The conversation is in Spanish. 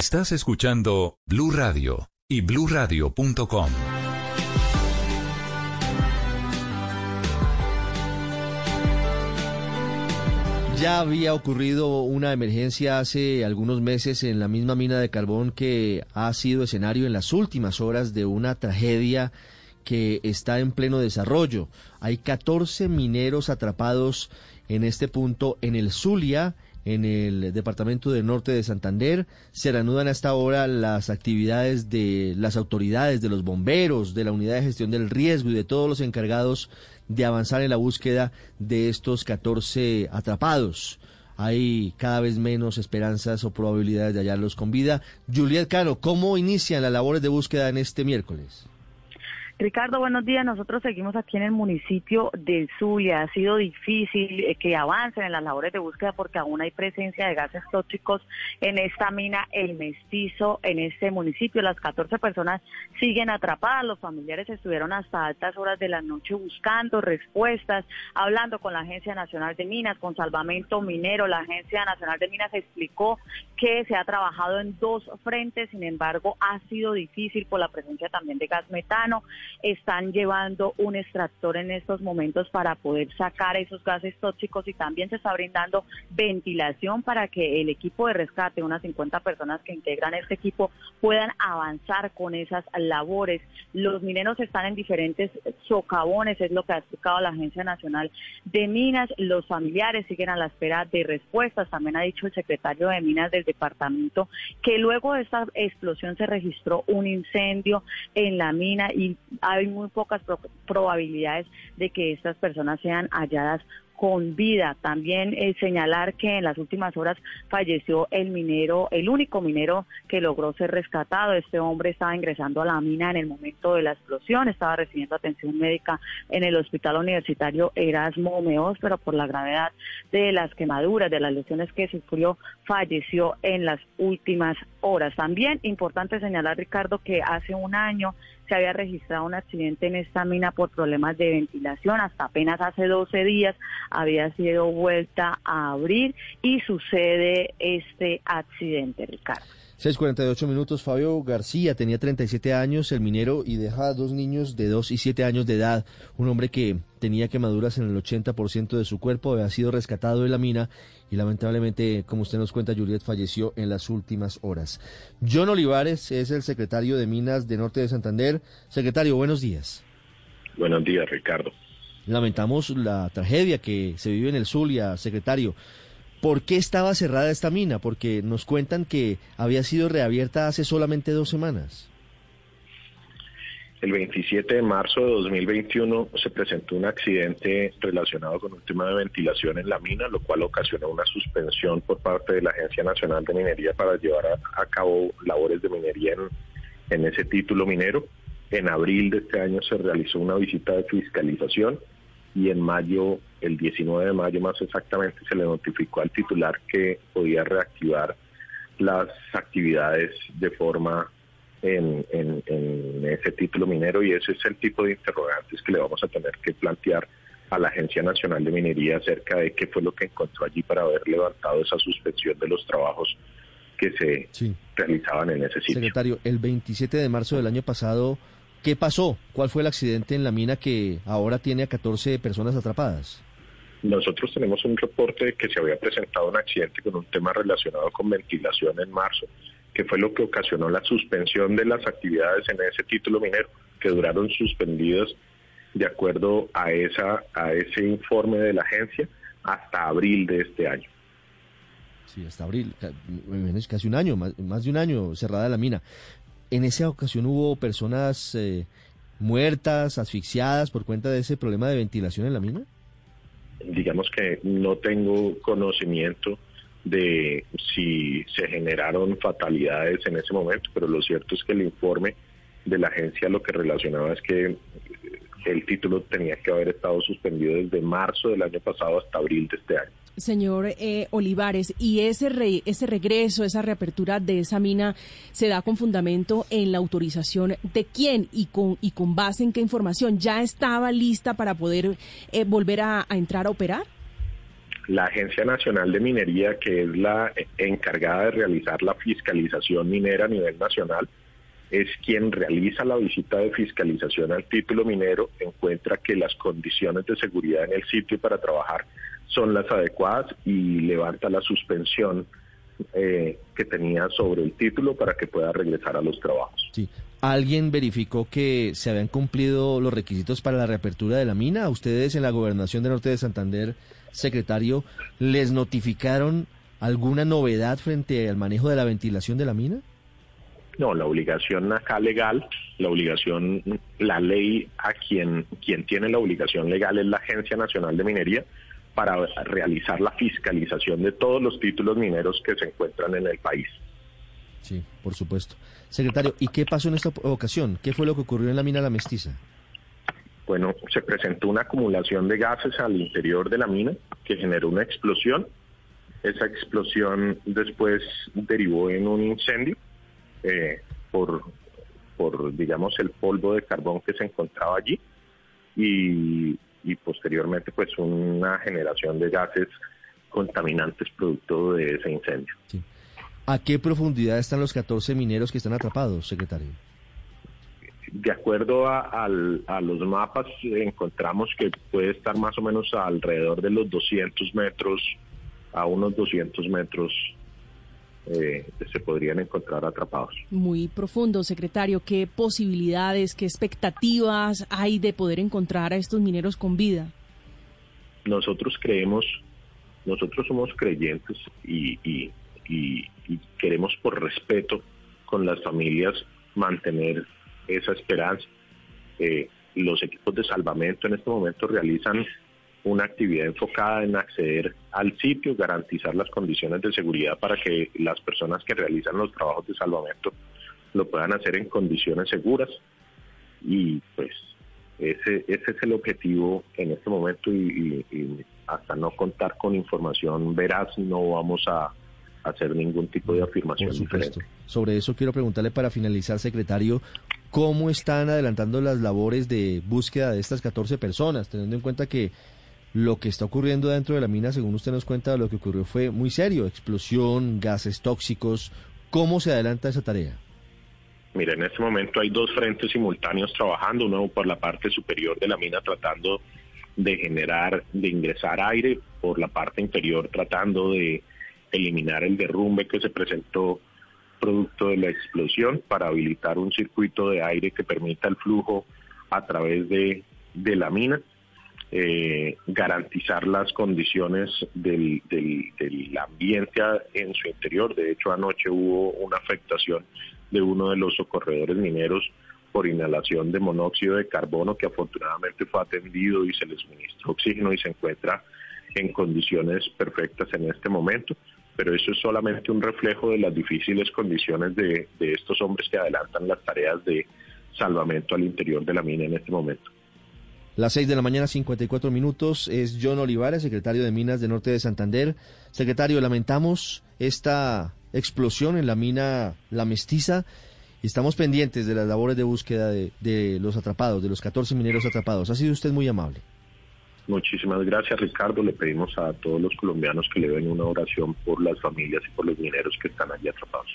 Estás escuchando Blue Radio y bluradio.com. Ya había ocurrido una emergencia hace algunos meses en la misma mina de carbón que ha sido escenario en las últimas horas de una tragedia que está en pleno desarrollo. Hay 14 mineros atrapados en este punto en el Zulia, en el departamento del norte de Santander. Se reanudan hasta ahora las actividades de las autoridades, de los bomberos, de la unidad de gestión del riesgo y de todos los encargados de avanzar en la búsqueda de estos 14 atrapados. Hay cada vez menos esperanzas o probabilidades de hallarlos con vida. Juliet Cano, ¿cómo inician las labores de búsqueda en este miércoles? Ricardo, buenos días. Nosotros seguimos aquí en el municipio de Zulia. Ha sido difícil eh, que avancen en las labores de búsqueda porque aún hay presencia de gases tóxicos en esta mina El Mestizo, en este municipio. Las 14 personas siguen atrapadas. Los familiares estuvieron hasta altas horas de la noche buscando respuestas, hablando con la Agencia Nacional de Minas, con Salvamento Minero. La Agencia Nacional de Minas explicó que se ha trabajado en dos frentes, sin embargo, ha sido difícil por la presencia también de gas metano están llevando un extractor en estos momentos para poder sacar esos gases tóxicos y también se está brindando ventilación para que el equipo de rescate, unas 50 personas que integran este equipo, puedan avanzar con esas labores. Los mineros están en diferentes socavones, es lo que ha explicado la Agencia Nacional de Minas. Los familiares siguen a la espera de respuestas. También ha dicho el secretario de Minas del departamento que luego de esta explosión se registró un incendio en la mina y hay muy pocas probabilidades de que estas personas sean halladas con vida. También eh, señalar que en las últimas horas falleció el minero, el único minero que logró ser rescatado. Este hombre estaba ingresando a la mina en el momento de la explosión, estaba recibiendo atención médica en el hospital universitario Erasmo Meos, pero por la gravedad de las quemaduras, de las lesiones que sufrió, falleció en las últimas horas. También importante señalar, Ricardo, que hace un año se había registrado un accidente en esta mina por problemas de ventilación. Hasta apenas hace 12 días había sido vuelta a abrir y sucede este accidente, Ricardo. 6.48 minutos, Fabio García tenía 37 años, el minero, y deja dos niños de 2 y 7 años de edad. Un hombre que tenía quemaduras en el 80% de su cuerpo, había sido rescatado de la mina y lamentablemente, como usted nos cuenta, Juliet falleció en las últimas horas. John Olivares es el secretario de Minas de Norte de Santander. Secretario, buenos días. Buenos días, Ricardo. Lamentamos la tragedia que se vive en el Zulia, secretario. ¿Por qué estaba cerrada esta mina? Porque nos cuentan que había sido reabierta hace solamente dos semanas. El 27 de marzo de 2021 se presentó un accidente relacionado con un tema de ventilación en la mina, lo cual ocasionó una suspensión por parte de la Agencia Nacional de Minería para llevar a, cabo labores de minería en ese título minero. En abril de este año se realizó una visita de fiscalización y en mayo, el 19 de mayo más exactamente, se le notificó al titular que podía reactivar las actividades de forma en, ese título minero y ese es el tipo de interrogantes que le vamos a tener que plantear a la Agencia Nacional de Minería acerca de qué fue lo que encontró allí para haber levantado esa suspensión de los trabajos que se realizaban en ese sitio. Secretario, el 27 de marzo del año pasado ¿Qué pasó? ¿Cuál fue el accidente en la mina que ahora tiene a 14 personas atrapadas? Nosotros tenemos un reporte de que se había presentado un accidente con un tema relacionado con ventilación en marzo, que fue lo que ocasionó la suspensión de las actividades en ese título minero, que duraron suspendidas de acuerdo a esa a ese informe de la agencia hasta abril de este año. Sí, hasta abril, casi un año, más de un año cerrada la mina. ¿En esa ocasión hubo personas eh, muertas, asfixiadas por cuenta de ese problema de ventilación en la mina? Digamos que no tengo conocimiento de si se generaron fatalidades en ese momento, pero lo cierto es que el informe de la agencia lo que relacionaba es que el título tenía que haber estado suspendido desde marzo del año pasado hasta abril de este año señor eh, Olivares, y ese, ese regreso, esa reapertura de esa mina se da con fundamento en la autorización de quién y con, y con base en qué información. ¿Ya estaba lista para poder eh, volver a, entrar a operar? la Agencia Nacional de Minería, que es la encargada de realizar la fiscalización minera a nivel nacional, es quien realiza la visita de fiscalización al título minero, encuentra que las condiciones de seguridad en el sitio para trabajar son las adecuadas y levanta la suspensión eh, que tenía sobre el título para que pueda regresar a los trabajos. Sí. ¿Alguien verificó que se habían cumplido los requisitos para la reapertura de la mina? ¿Ustedes en la gobernación de Norte de Santander, secretario, les notificaron alguna novedad frente al manejo de la ventilación de la mina? No, la obligación acá legal, la obligación, la ley a quien, quien tiene la obligación legal es la Agencia Nacional de Minería para realizar la fiscalización de todos los títulos mineros que se encuentran en el país. Sí, por supuesto. Secretario, ¿y qué pasó en esta ocasión? ¿Qué fue lo que ocurrió en la mina La Mestiza? Bueno, se presentó una acumulación de gases al interior de la mina que generó una explosión. Esa explosión después derivó en un incendio eh, por, por, digamos, el polvo de carbón que se encontraba allí y, posteriormente pues una generación de gases contaminantes producto de ese incendio. ¿A qué profundidad están los 14 mineros que están atrapados, secretario? De acuerdo a, a, los mapas, encontramos que puede estar más o menos alrededor de los 200 metros, a unos 200 metros eh, se podrían encontrar atrapados. Muy profundo, secretario. ¿Qué posibilidades, qué expectativas hay de poder encontrar a estos mineros con vida? Nosotros creemos, nosotros somos creyentes y, queremos por respeto con las familias mantener esa esperanza. Eh, los equipos de salvamento en este momento realizan una actividad enfocada en acceder al sitio, garantizar las condiciones de seguridad para que las personas que realizan los trabajos de salvamento lo puedan hacer en condiciones seguras y pues ese, ese es el objetivo en este momento y, hasta no contar con información veraz no vamos a hacer ningún tipo de afirmación diferente. Sobre eso quiero preguntarle para finalizar, secretario, ¿cómo están adelantando las labores de búsqueda de estas 14 personas, teniendo en cuenta que lo que está ocurriendo dentro de la mina, según usted nos cuenta, lo que ocurrió fue muy serio, explosión, gases tóxicos. ¿Cómo se adelanta esa tarea? Mira, en este momento hay dos frentes simultáneos trabajando, uno por la parte superior de la mina tratando de generar, de ingresar aire, por la parte inferior tratando de eliminar el derrumbe que se presentó producto de la explosión para habilitar un circuito de aire que permita el flujo a través de, de la mina eh, garantizar las condiciones del, ambiente en su interior. De hecho, anoche hubo una afectación de uno de los socorredores mineros por inhalación de monóxido de carbono que afortunadamente fue atendido y se les suministró oxígeno y se encuentra en condiciones perfectas en este momento. Pero eso es solamente un reflejo de las difíciles condiciones de estos hombres que adelantan las tareas de salvamento al interior de la mina en este momento. Las 6 de la mañana, 54 minutos. Es John Olivares, secretario de Minas de Norte de Santander. Secretario, lamentamos esta explosión en la mina La Mestiza. Estamos pendientes de las labores de búsqueda de, de los atrapados, de los 14 mineros atrapados. Ha sido usted muy amable. Muchísimas gracias, Ricardo. Le pedimos a todos los colombianos que le den una oración por las familias y por los mineros que están allí atrapados.